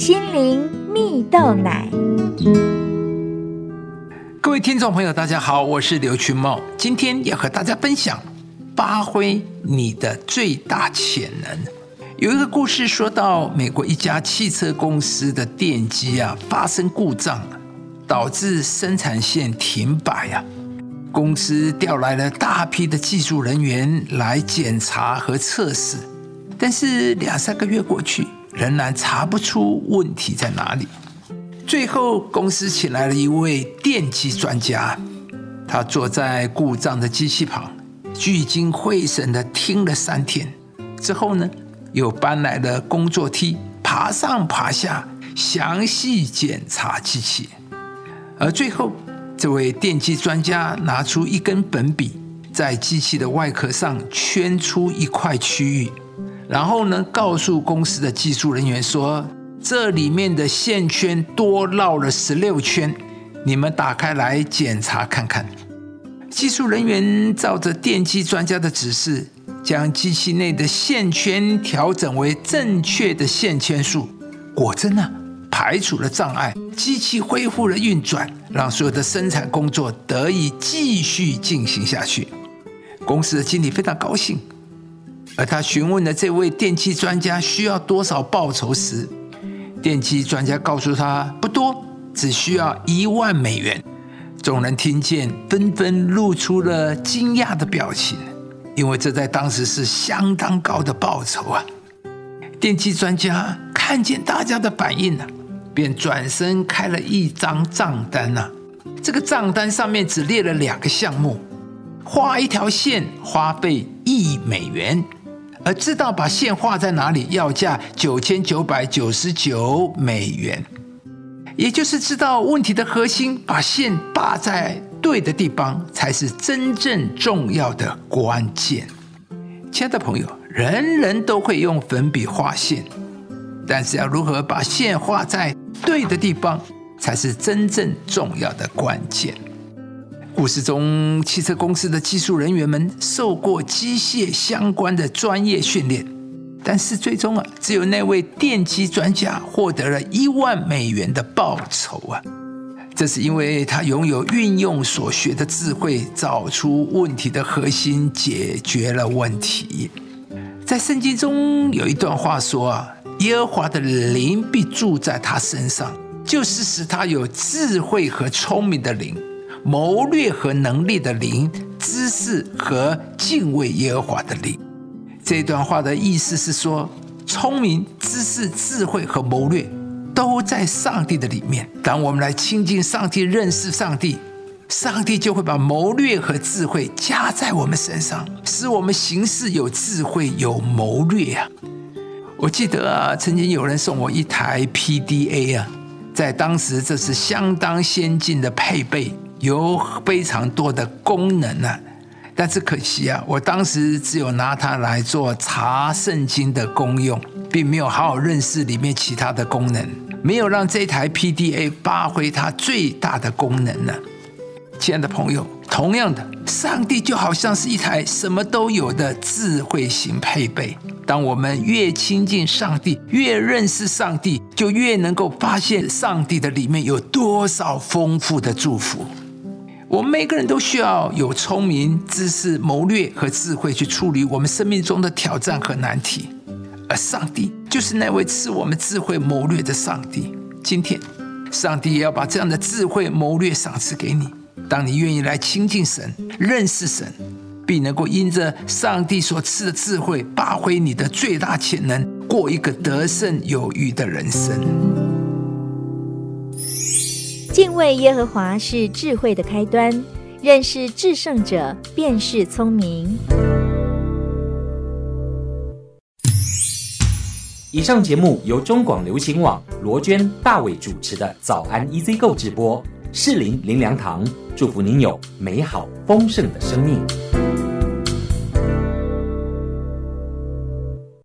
心灵蜜豆奶。各位听众朋友，大家好，我是刘群茂，今天要和大家分享发挥你的最大潜能。有一个故事说到，美国一家汽车公司的电机啊发生故障，导致生产线停摆啊。公司调来了大批的技术人员来检查和测试，但是两三个月过去，仍然查不出问题在哪里。最后，公司请来了一位电机专家，他坐在故障的机器旁，聚精会神的听了三天。之后呢，又搬来了工作梯，爬上爬下，详细检查机器。而最后，这位电机专家拿出一根粉笔，在机器的外壳上圈出一块区域，然后呢，告诉公司的技术人员说：“这里面的线圈多绕了十六圈，你们打开来检查看看。”技术人员照着电机专家的指示，将机器内的线圈调整为正确的线圈数，果真啊！排除了障碍，机器恢复了运转，让所有的生产工作得以继续进行下去。公司的经理非常高兴，而他询问了这位电气专家需要多少报酬时，电气专家告诉他不多，只需要一万美元。众人听见，纷纷露出了惊讶的表情，因为这在当时是相当高的报酬啊！电气专家看见大家的反应呢。便转身开了一张账单呐，这个账单上面只列了两个项目，画一条线花费一美元，而知道把线画在哪里要价九千九百九十九美元，也就是知道问题的核心，把线拔在对的地方才是真正重要的关键。亲爱的朋友，人人都会用粉笔画线。但是要如何把线画在对的地方，才是真正重要的关键。故事中，汽车公司的技术人员们受过机械相关的专业训练，但是最终啊，只有那位电机专家获得了一万美元的报酬啊！这是因为他拥有运用所学的智慧，找出问题的核心，解决了问题。在圣经中有一段话说啊。耶和华的灵必住在他身上，就是使他有智慧和聪明的灵，谋略和能力的灵，知识和敬畏耶和华的灵。这段话的意思是说，聪明、知识、智慧和谋略都在上帝的里面。当我们来亲近上帝、认识上帝，上帝就会把谋略和智慧加在我们身上，使我们行事有智慧、有谋略啊。我记得啊，曾经有人送我一台 PDA 啊，在当时这是相当先进的配备，有非常多的功能啊。但是可惜啊，我当时只有拿它来做查圣经的功用，并没有好好认识里面其他的功能，没有让这台 PDA 发挥它最大的功能呢。亲爱的朋友，同样的，上帝就好像是一台什么都有的智慧型配备。当我们越亲近上帝，越认识上帝，就越能够发现上帝的里面有多少丰富的祝福。我们每个人都需要有聪明、知识、谋略和智慧去处理我们生命中的挑战和难题，而上帝就是那位赐我们智慧、谋略的上帝。今天，上帝也要把这样的智慧、谋略赏赐给你。当你愿意来亲近神、认识神。必能够因着上帝所赐的智慧，发挥你的最大潜能，过一个得胜有余的人生。敬畏耶和华是智慧的开端，认识至圣者便是聪明。以上节目由中广流行网罗娟、大伟主持的《早安 EZ 购》直播，适林林良堂祝福您有美好丰盛的生命。